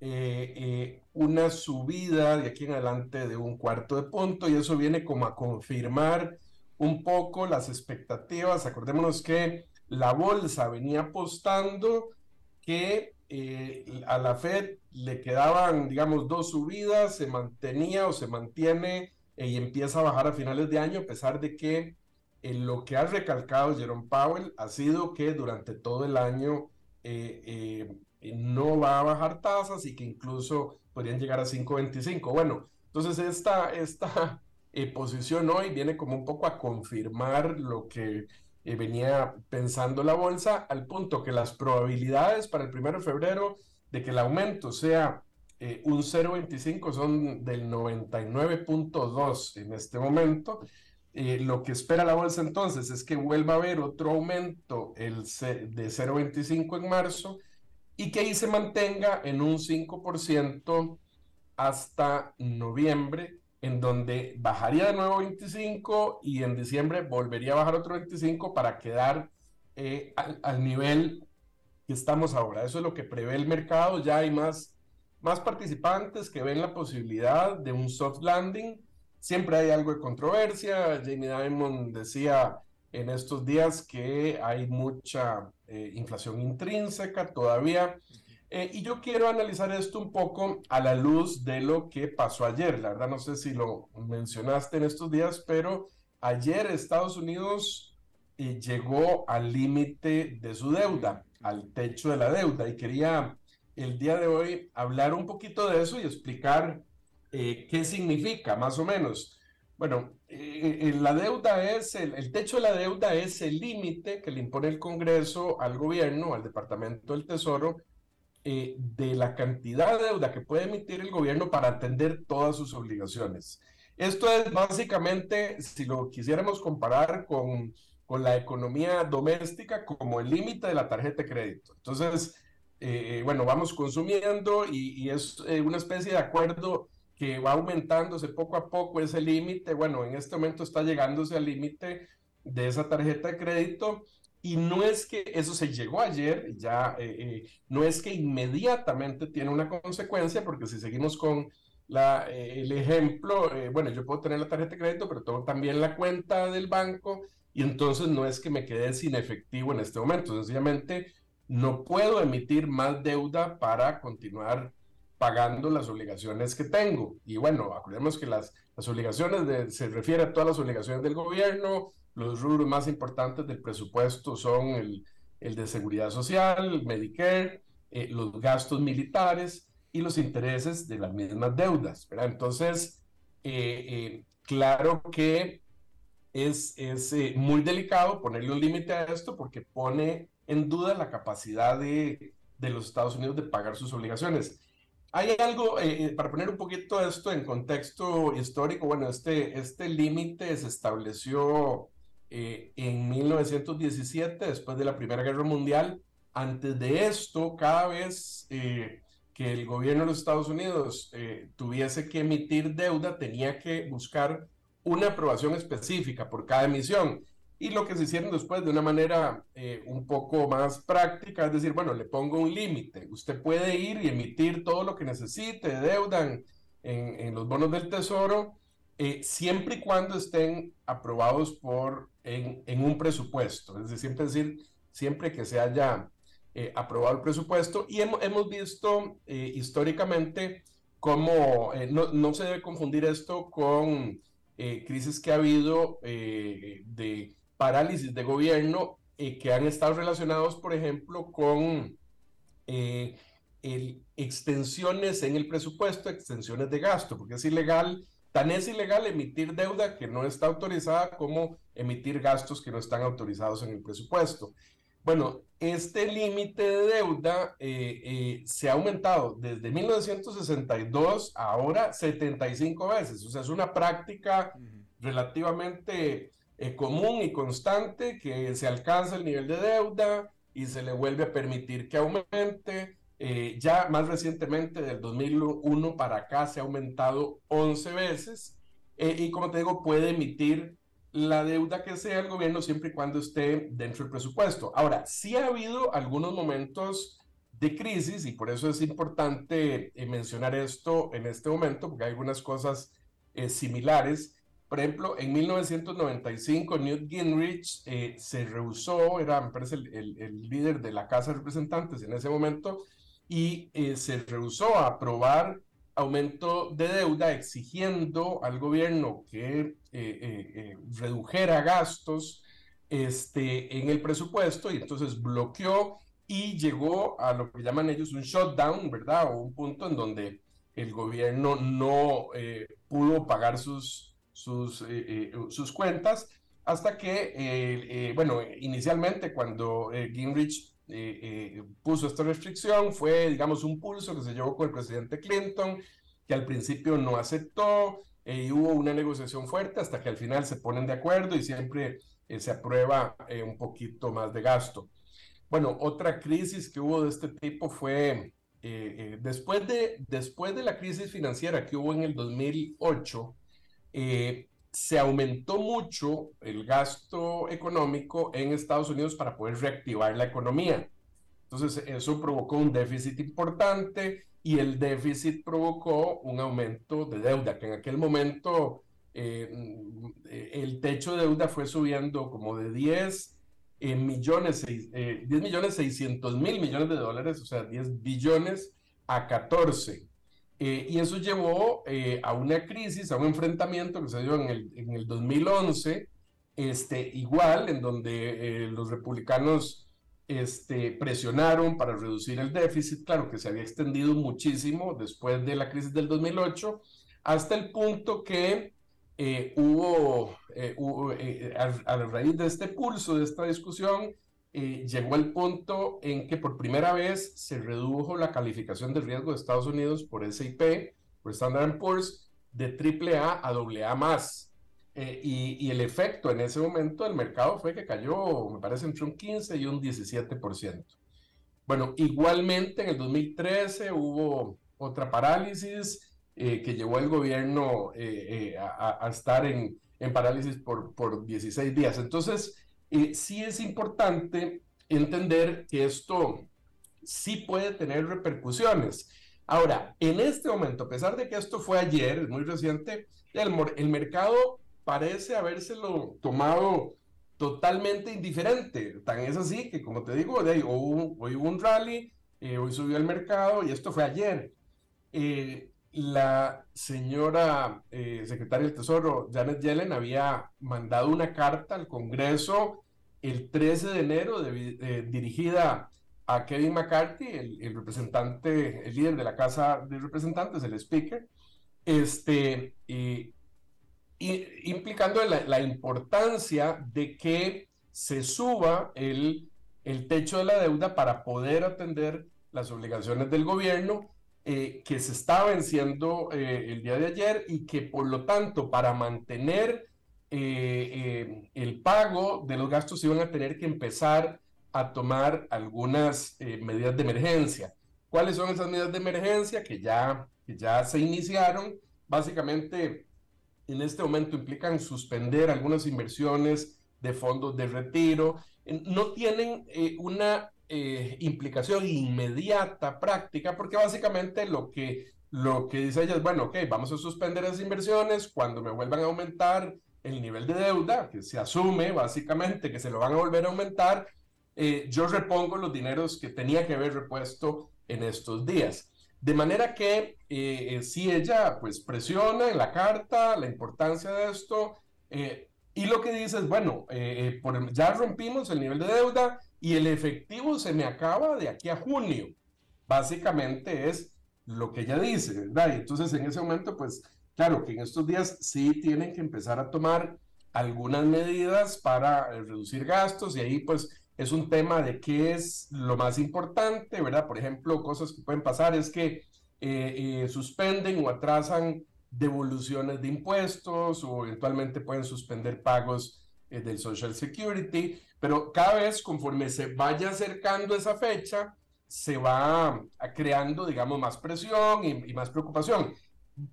eh, eh, una subida de aquí en adelante de un cuarto de punto y eso viene como a confirmar un poco las expectativas. Acordémonos que la bolsa venía apostando que eh, a la Fed le quedaban, digamos, dos subidas, se mantenía o se mantiene y empieza a bajar a finales de año, a pesar de que lo que ha recalcado Jerome Powell ha sido que durante todo el año eh, eh, no va a bajar tasas y que incluso podrían llegar a 5.25. Bueno, entonces esta, esta eh, posición hoy viene como un poco a confirmar lo que venía pensando la bolsa, al punto que las probabilidades para el 1 de febrero de que el aumento sea un 0.25 son del 99.2 en este momento eh, lo que espera la bolsa entonces es que vuelva a haber otro aumento el de 0,25 en marzo y que ahí se mantenga en un 5% hasta noviembre, en donde bajaría de nuevo 25 y en diciembre volvería a bajar otro 25 para quedar eh, al, al, nivel que estamos ahora. Eso es lo que prevé el mercado. Ya hay más, más participantes que ven la posibilidad de un soft landing siempre hay algo de controversia. Jamie Dimon decía en estos días que hay mucha eh, inflación intrínseca todavía. Eh, y yo quiero analizar esto un poco a la luz de lo que pasó ayer. La verdad no sé si lo mencionaste en estos días, pero ayer Estados Unidos eh, llegó al límite de su deuda, al techo de la deuda. Y quería el día de hoy hablar un poquito de eso y explicar eh, ¿Qué significa, más o menos? Bueno, eh, eh, la deuda es, el, techo de la deuda es el límite que le impone el Congreso al gobierno, al Departamento del Tesoro, de la cantidad de deuda que puede emitir el gobierno para atender todas sus obligaciones. Esto es básicamente, si lo quisiéramos comparar con, con la economía doméstica, como el límite de la tarjeta de crédito. Entonces, bueno, vamos consumiendo y, y es una especie de acuerdo que va aumentándose poco a poco ese límite. Bueno, en este momento está llegándose al límite de esa tarjeta de crédito y no es que eso se llegó ayer, ya eh, eh, no es que inmediatamente tiene una consecuencia, porque si seguimos con la, eh, el ejemplo, bueno, yo puedo tener la tarjeta de crédito, pero tengo también la cuenta del banco y entonces no es que me quede sin efectivo en este momento, sencillamente no puedo emitir más deuda para continuar pagando las obligaciones que tengo. Y bueno, acordemos que las, las obligaciones de, se refiere a todas las obligaciones del gobierno, los rubros más importantes del presupuesto son el, el de seguridad social, Medicare, eh, los gastos militares y los intereses de las mismas deudas. ¿verdad? Entonces, eh, eh, claro que es, es muy delicado ponerle un límite a esto porque pone en duda la capacidad de, de los Estados Unidos de pagar sus obligaciones. Hay algo, eh, eh, para poner un poquito esto en contexto histórico, bueno, este, este límite se estableció eh, en 1917, después de la Primera Guerra Mundial. Antes de esto, cada vez que el gobierno de los Estados Unidos tuviese que emitir deuda, tenía que buscar una aprobación específica por cada emisión y lo que se hicieron después de una manera eh, un poco más práctica, es decir, bueno, le pongo un límite. Usted puede ir y emitir todo lo que necesite de deuda en, en, los bonos del tesoro, eh, siempre y cuando estén aprobados por, en, en, un presupuesto. Es decir, siempre, decir, siempre que se haya eh, aprobado el presupuesto. Y hemos, hemos visto históricamente cómo no, no, se debe confundir esto con crisis que ha habido de parálisis de gobierno eh, que han estado relacionados, por ejemplo, con eh, el, extensiones en el presupuesto, extensiones de gasto, porque es ilegal, tan es ilegal emitir deuda que no está autorizada como emitir gastos que no están autorizados en el presupuesto. Bueno, este límite de deuda eh, eh, se ha aumentado desde 1962 a ahora 75 veces. O sea, es una práctica relativamente eh, común y constante que se alcanza el nivel de deuda y se le vuelve a permitir que aumente. ya más recientemente, del 2001 para acá, se ha aumentado 11 veces. y como te digo, puede emitir la deuda que sea el gobierno siempre y cuando esté dentro del presupuesto. Ahora, sí ha habido algunos momentos de crisis y por eso es importante eh, mencionar esto en este momento, porque hay algunas cosas eh, similares. Por ejemplo, en 1995 Newt Gingrich eh, se rehusó, era, me parece, el, líder de la Casa de Representantes en ese momento, y se rehusó a aprobar aumento de deuda exigiendo al gobierno que eh, eh, eh, redujera gastos este, en el presupuesto y entonces bloqueó y llegó a lo que llaman ellos un shutdown, ¿verdad? O un punto en donde el gobierno no pudo pagar sus, sus, sus cuentas hasta que, bueno, inicialmente cuando Gingrich eh, eh, puso esta restricción fue, digamos, un pulso que se llevó con el presidente Clinton, que al principio no aceptó, eh, y hubo una negociación fuerte hasta que al final se ponen de acuerdo y siempre se aprueba un poquito más de gasto. Bueno, otra crisis que hubo de este tipo fue después, de, después de la crisis financiera que hubo en el 2008, se aumentó mucho el gasto económico en Estados Unidos para poder reactivar la economía. Entonces, eso provocó un déficit importante y el déficit provocó un aumento de deuda, que en aquel momento eh, el techo de deuda fue subiendo como de 10 millones, 10 eh, millones 600 mil millones de dólares, o sea, 10 billones a 14. Eh, y eso llevó eh, a una crisis, a un enfrentamiento que se dio en el, en el 2011, este, igual, en donde eh, los republicanos este, presionaron para reducir el déficit, claro que se había extendido muchísimo después de la crisis del 2008, hasta el punto que hubo, hubo a, a raíz de este pulso, de esta discusión, eh, llegó el punto en que por primera vez se redujo la calificación de riesgo de Estados Unidos por SIP, por Standard Poor's, de AAA a AA. Eh, y, el efecto en ese momento del mercado fue que cayó, me parece, entre un 15 y un 17%. Bueno, igualmente en el 2013 hubo otra parálisis eh, que llevó al gobierno a, estar en, en parálisis por, por 16 días. Entonces, eh, sí es importante entender que esto sí puede tener repercusiones. Ahora, en este momento, a pesar de que esto fue ayer, es muy reciente, el, el mercado parece habérselo tomado totalmente indiferente. Tan es así que, como te digo, hoy, hoy hubo un rally, eh, hoy subió el mercado y esto fue ayer. Eh, la señora eh, secretaria del Tesoro, Janet Yellen, había mandado una carta al Congreso el 13 de enero eh, dirigida a Kevin McCarthy, el, representante, el líder de la Casa de Representantes, el Speaker, este, implicando la, importancia de que se suba el, el techo de la deuda para poder atender las obligaciones del gobierno eh, que se está venciendo eh, el día de ayer y que por lo tanto para mantener eh, el pago de los gastos iban a tener que empezar a tomar algunas medidas de emergencia. ¿Cuáles son esas medidas de emergencia que ya, que ya se iniciaron? Básicamente, en este momento implican suspender algunas inversiones de fondos de retiro. No tienen una eh, implicación inmediata, práctica, porque básicamente lo que, lo que dice ella es, bueno, ok, vamos a suspender esas inversiones cuando me vuelvan a aumentar el nivel de deuda, que se asume básicamente que se lo van a volver a aumentar, eh, yo repongo los dineros que tenía que haber repuesto en estos días. De manera que eh, si ella pues presiona en la carta la importancia de esto, y lo que dice es, bueno, por, ya rompimos el nivel de deuda, y el efectivo se me acaba de aquí a junio. Básicamente es lo que ella dice, ¿verdad? Y entonces en ese momento, pues claro que en estos días sí tienen que empezar a tomar algunas medidas para eh, reducir gastos y ahí pues es un tema de qué es lo más importante, ¿verdad? Por ejemplo, cosas que pueden pasar es que eh, eh, suspenden o atrasan devoluciones de impuestos o eventualmente pueden suspender pagos eh, del Social Security, pero cada vez conforme se vaya acercando esa fecha, se va creando, digamos, más presión y, más preocupación.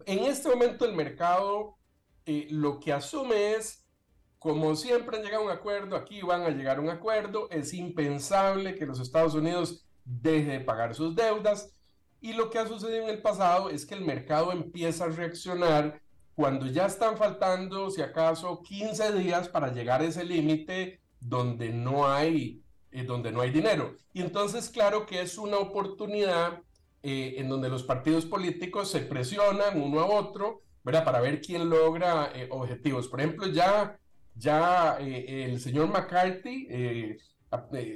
En este momento el mercado lo que asume es como siempre han llegado a un acuerdo, aquí van a llegar a un acuerdo. Es impensable que los Estados Unidos deje de pagar sus deudas. Y lo que ha sucedido en el pasado es que el mercado empieza a reaccionar cuando ya están faltando, si acaso, 15 días para llegar a ese límite donde no hay, eh, donde no hay dinero. Y entonces, claro que es una oportunidad eh, en donde los partidos políticos se presionan uno a otro, ¿verdad? Para ver quién logra eh, objetivos. Por ejemplo, ya ya eh, el señor McCarthy, eh,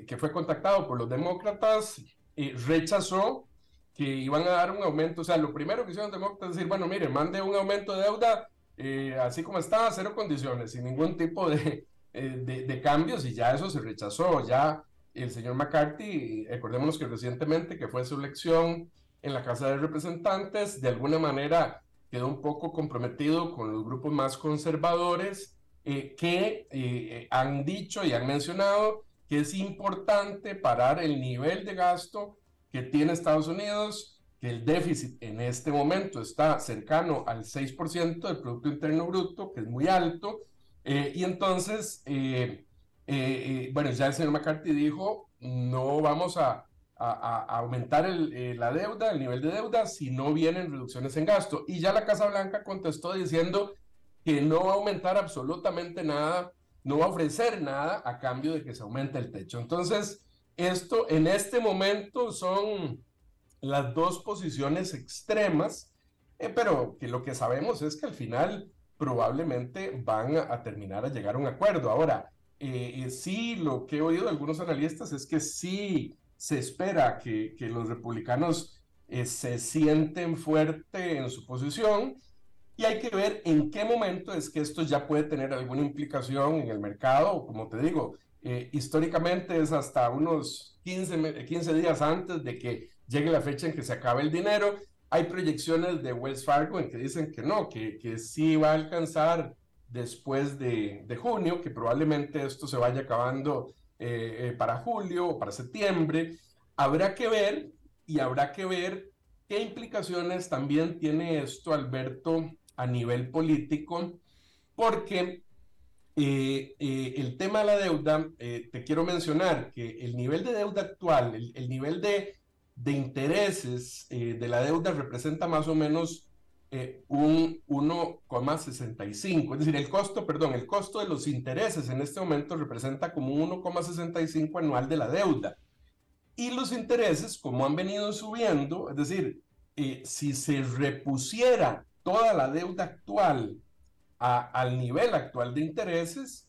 que fue contactado por los demócratas, rechazó que iban a dar un aumento. O sea, lo primero que hicieron demócratas es decir, bueno, mire, mande un aumento de deuda así como está, cero condiciones, sin ningún tipo de, de, cambios, y ya eso se rechazó. Ya el señor McCarthy, recordémonos que recientemente, que fue su elección en la Casa de Representantes, de alguna manera quedó un poco comprometido con los grupos más conservadores eh, que eh, han dicho y han mencionado que es importante parar el nivel de gasto que tiene Estados Unidos, que el déficit en este momento está cercano al 6% del Producto Interno Bruto, que es muy alto, eh, y entonces, bueno, ya el señor McCarthy dijo, no vamos a, a, aumentar la deuda, el nivel de deuda, si no vienen reducciones en gasto. Y ya la Casa Blanca contestó diciendo que no va a aumentar absolutamente nada, no va a ofrecer nada a cambio de que se aumente el techo. Entonces, esto en este momento son las dos posiciones extremas, eh, pero que lo que sabemos es que al final probablemente van a, terminar a llegar a un acuerdo. Ahora, eh, eh, sí, lo que he oído de algunos analistas es que sí se espera que, los republicanos se sienten fuerte en su posición y hay que ver en qué momento es que esto ya puede tener alguna implicación en el mercado. Como te digo, eh, históricamente es hasta unos 15, 15 días antes de que llegue la fecha en que se acabe el dinero. Hay proyecciones de Wells Fargo en que dicen que no, que, que sí va a alcanzar después de, de junio, que probablemente esto se vaya acabando eh, eh, para julio o para septiembre. Habrá que ver y habrá que ver qué implicaciones también tiene esto, Alberto, a nivel político, porque eh, eh, el tema de la deuda, eh, te quiero mencionar que el nivel de deuda actual, el, nivel de, de intereses de la deuda representa más o menos un 1,65, es decir, el costo, perdón, el costo de los intereses en este momento representa como un 1,65 anual de la deuda. Y los intereses, como han venido subiendo, es decir, si se repusiera toda la deuda actual al nivel actual de intereses,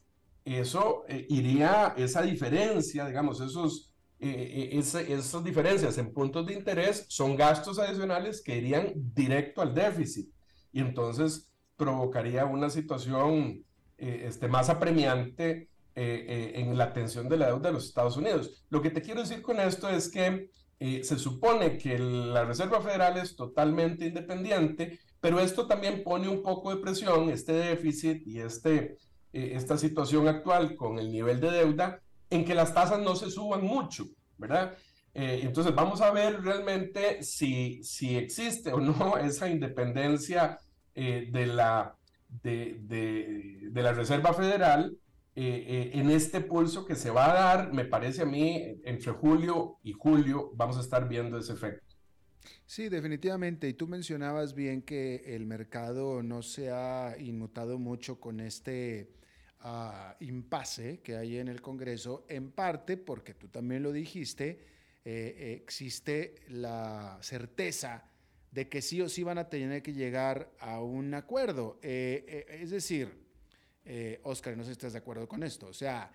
eso eh, iría, esa diferencia, digamos, esos, eh, eh, esas diferencias en puntos de interés son gastos adicionales que irían directo al déficit y entonces provocaría una situación este, más apremiante en la atención de la deuda de los Estados Unidos. Lo que te quiero decir con esto es que se supone que la Reserva Federal es totalmente independiente, pero esto también pone un poco de presión, este déficit y este, eh, esta situación actual con el nivel de deuda, en que las tasas no se suban mucho, ¿verdad? Eh, entonces vamos a ver realmente si, si existe o no esa independencia eh, de, la, de, de, de, la Reserva Federal en este pulso que se va a dar, me parece a mí, entre julio y julio vamos a estar viendo ese efecto. Sí, definitivamente. Y tú mencionabas bien que el mercado no se ha inmutado mucho con este uh, impasse que hay en el Congreso, en parte porque tú también lo dijiste, eh, existe la certeza de que sí o sí van a tener que llegar a un acuerdo. Eh, eh, es decir, Oscar, no sé si estás de acuerdo con esto, o sea,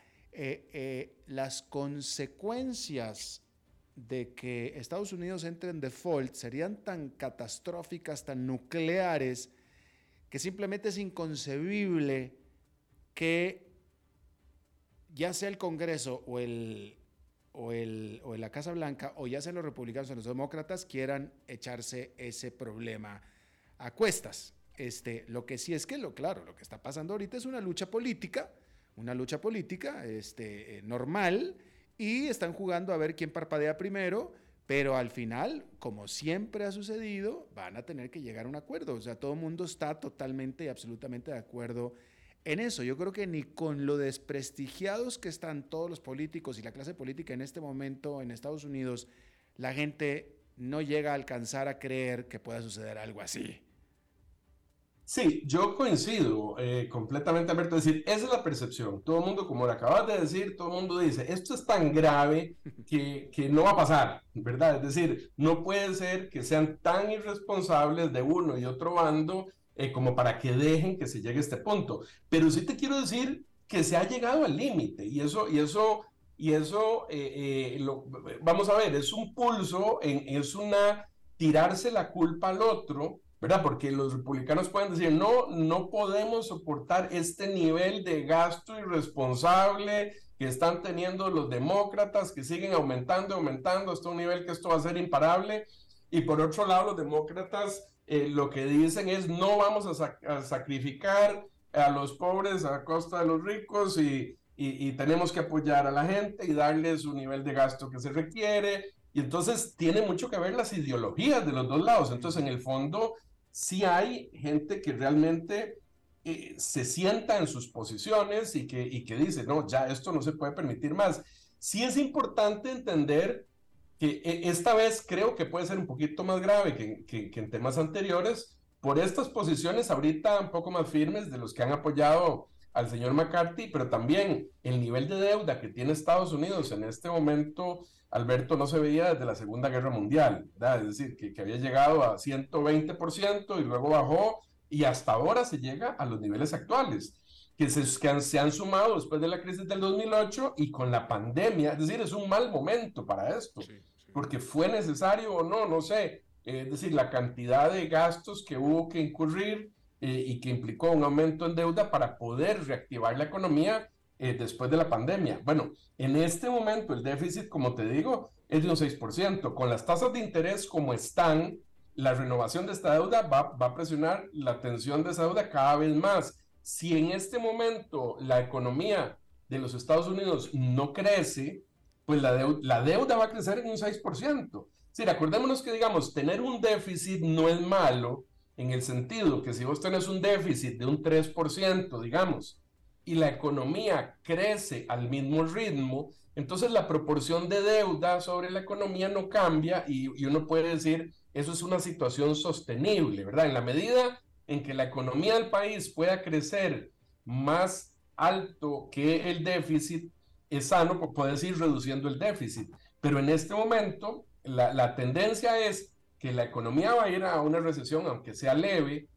las consecuencias de que Estados Unidos entre en default serían tan catastróficas, tan nucleares, que simplemente es inconcebible que ya sea el Congreso o el, o, el, o la Casa Blanca, o ya sean los republicanos o los demócratas, quieran echarse ese problema a cuestas. Este, lo que sí es que, lo claro, lo que está pasando ahorita es una lucha política, una lucha política este, eh, normal, y están jugando a ver quién parpadea primero, pero al final, como siempre ha sucedido, van a tener que llegar a un acuerdo. O sea, todo el mundo está totalmente y absolutamente de acuerdo en eso. Yo creo que ni con lo desprestigiados que están todos los políticos y la clase política en este momento en Estados Unidos, la gente no llega a alcanzar a creer que pueda suceder algo así. Sí, yo coincido eh, completamente, Alberto. Es decir, esa es la percepción. Todo el mundo, como lo acabas de decir, todo el mundo dice, esto es tan grave que, que no va a pasar, ¿verdad? Es decir, no puede ser que sean tan irresponsables de uno y otro bando eh, como para que dejen que se llegue a este punto. Pero sí te quiero decir que se ha llegado al límite y eso, y eso, y eso eh, lo, vamos a ver, es un pulso, en, es una tirarse la culpa al otro, ¿verdad? Porque los republicanos pueden decir, no, no podemos soportar este nivel de gasto irresponsable que están teniendo los demócratas, que siguen aumentando, aumentando hasta un nivel que esto va a ser imparable. Y por otro lado, los demócratas eh, lo que dicen es no vamos a, sacrificar a los pobres a costa de los ricos y, y, tenemos que apoyar a la gente y darle su nivel de gasto que se requiere. Y entonces tiene mucho que ver las ideologías de los dos lados. Entonces, en el fondo, sí hay gente que realmente eh, se sienta en sus posiciones y que, dice, no, ya esto no se puede permitir más. Sí es importante entender que e, esta vez creo que puede ser un poquito más grave que, que, en temas anteriores por estas posiciones ahorita un poco más firmes de los que han apoyado al señor McCarthy, pero también el nivel de deuda que tiene Estados Unidos en este momento, Alberto, no se veía desde la Segunda Guerra Mundial, ¿verdad? Es decir, que, que había llegado a 120% y luego bajó y hasta ahora se llega a los niveles actuales que se, que han, se han sumado después de la crisis del 2008 y con la pandemia, es decir, es un mal momento para esto, porque fue necesario o no, no sé, es decir, la cantidad de gastos que hubo que incurrir eh, y que implicó un aumento en deuda para poder reactivar la economía eh, después de la pandemia. Bueno, en este momento el déficit, como te digo, es de un 6%. Con las tasas de interés como están, la renovación de esta deuda va, va a presionar la tensión de esa deuda cada vez más si en este momento la economía de los Estados Unidos no crece, pues la, deuda, va a crecer en un 6%. Sí, acordémonos que, digamos, tener un déficit no es malo en el sentido que si vos tenés un déficit de un 3%, digamos, y la economía crece al mismo ritmo, entonces la proporción de deuda sobre la economía no cambia y, uno puede decir, eso es una situación sostenible, ¿verdad? En la medida en que la economía del país pueda crecer más alto que el déficit, es sano, pues, puedes ir reduciendo el déficit. Pero en este momento, la, tendencia es que la economía va a ir a una recesión, aunque sea leve,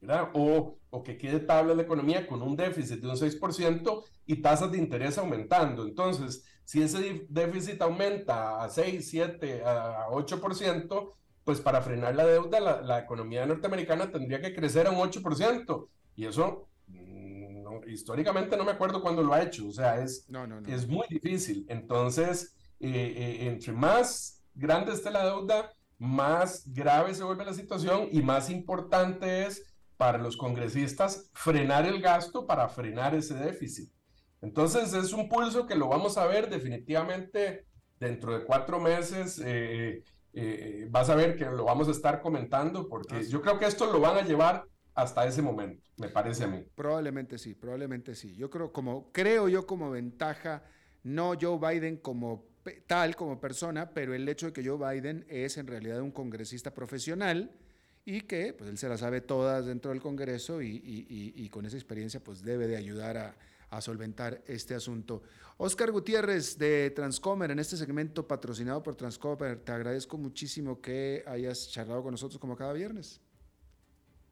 ¿verdad? O, o que quede tabla la economía con un déficit de un 6% y tasas de interés aumentando. Entonces, si ese déficit aumenta a 6, 7, a 8%, pues para frenar la deuda, la, economía norteamericana tendría que crecer a un 8%. Y eso, mm, históricamente no me acuerdo cuándo lo ha hecho. O sea, es, es muy difícil. Entonces, eh, eh, entre más grande esté la deuda, más grave se vuelve la situación y más importante es para los congresistas frenar el gasto para frenar ese déficit. Entonces es un pulso que lo vamos a ver definitivamente dentro de cuatro meses. Eh, eh, vas a ver que lo vamos a estar comentando porque yo creo que esto lo van a llevar hasta ese momento, me parece a mí. Probablemente sí, probablemente sí. Yo creo como creo yo como ventaja no Joe Biden como tal como persona, pero el hecho de que Joe Biden es en realidad un congresista profesional y que pues él se la sabe todas dentro del Congreso y, y con esa experiencia pues debe de ayudar a, a solventar este asunto. Oscar Gutiérrez de Transcomer, en este segmento patrocinado por Transcomer, te agradezco muchísimo que hayas charlado con nosotros como cada viernes.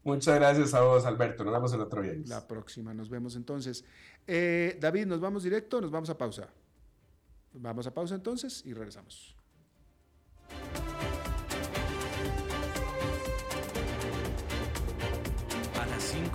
Muchas gracias a vos, Alberto. Nos vemos el otro viernes. La próxima, nos vemos entonces. Eh, David, ¿nos vamos directo nos vamos a pausa? Vamos a pausa entonces y regresamos.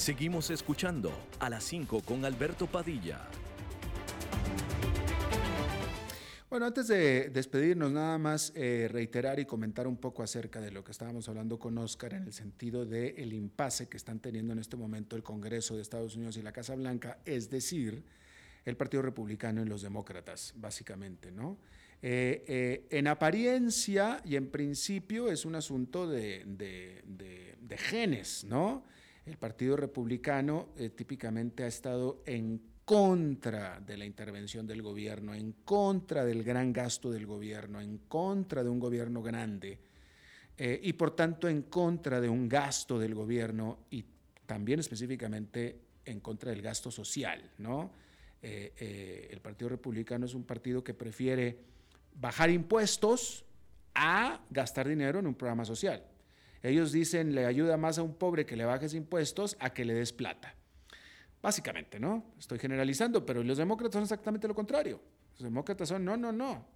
Seguimos escuchando a las 5 con Alberto Padilla. Bueno, antes de despedirnos, nada más eh, reiterar y comentar un poco acerca de lo que estábamos hablando con Oscar en el sentido del el impasse que están teniendo en este momento el Congreso de Estados Unidos y la Casa Blanca, es decir, el Partido Republicano y los demócratas, básicamente, ¿no? Eh, eh, en apariencia y en principio es un asunto de, genes, ¿no? El Partido Republicano eh, típicamente ha estado en contra de la intervención del gobierno, en contra del gran gasto del gobierno, en contra de un gobierno grande eh, y por tanto en contra de un gasto del gobierno y también específicamente en contra del gasto social. ¿no? Eh, el Partido Republicano es un partido que prefiere bajar impuestos a gastar dinero en un programa social. Ellos dicen, le ayuda más a un pobre que le bajes impuestos a que le des plata. Básicamente, ¿no? Estoy generalizando, pero los demócratas son exactamente lo contrario. Los demócratas son, no, no, no.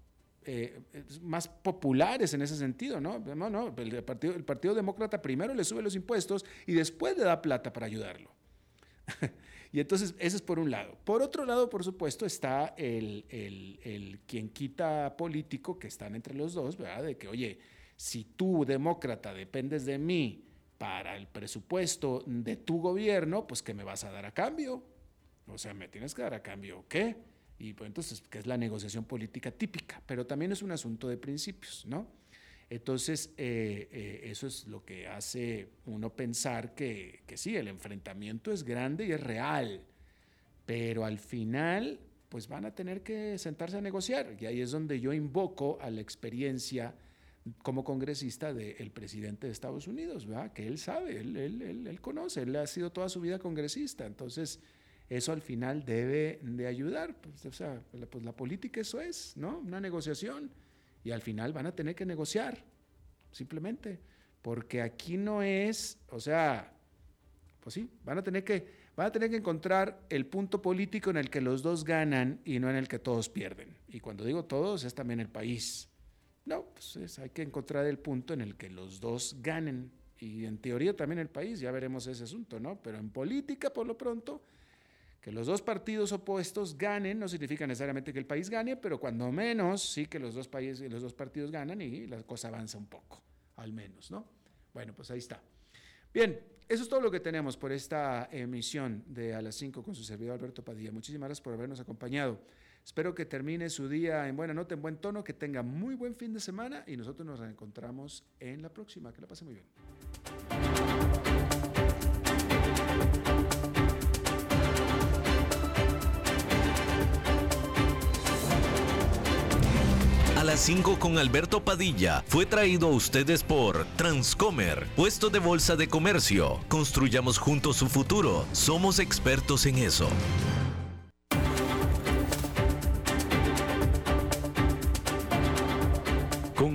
Eh, más populares en ese sentido, ¿no? No, no, el partido, el partido Demócrata primero le sube los impuestos y después le da plata para ayudarlo. y entonces, ese es por un lado. Por otro lado, por supuesto, está el, el, el quien quita político, que están entre los dos, ¿verdad? De que, oye, si tú, demócrata, dependes de mí para el presupuesto de tu gobierno, pues ¿qué me vas a dar a cambio? O sea, me tienes que dar a cambio, ¿qué? Y pues entonces, ¿qué es la negociación política típica? Pero también es un asunto de principios, ¿no? Entonces, eh, eh, eso es lo que hace uno pensar que, que sí, el enfrentamiento es grande y es real, pero al final, pues van a tener que sentarse a negociar. Y ahí es donde yo invoco a la experiencia como congresista del presidente de Estados Unidos, ¿verdad? que él sabe, él, él, él, conoce, él ha sido toda su vida congresista, entonces eso al final debe de ayudar, pues, o sea, pues la política eso es, ¿no? Una negociación, y al final van a tener que negociar, simplemente, porque aquí no es, o sea, pues sí, van a tener que, van a tener que encontrar el punto político en el que los dos ganan y no en el que todos pierden. Y cuando digo todos, es también el país. No, pues hay que encontrar el punto en el que los dos ganen. Y en teoría también el país, ya veremos ese asunto, ¿no? Pero en política, por lo pronto, que los dos partidos opuestos ganen no significa necesariamente que el país gane, pero cuando menos sí que los dos, países, los dos partidos ganan y la cosa avanza un poco, al menos, ¿no? Bueno, pues ahí está. Bien, eso es todo lo que tenemos por esta emisión de A las 5 con su servidor Alberto Padilla. Muchísimas gracias por habernos acompañado. Espero que termine su día en buena nota, en buen tono, que tenga muy buen fin de semana y nosotros nos reencontramos en la próxima. Que la pase muy bien. A las 5 con Alberto Padilla fue traído a ustedes por Transcomer, puesto de bolsa de comercio. Construyamos juntos su futuro. Somos expertos en eso.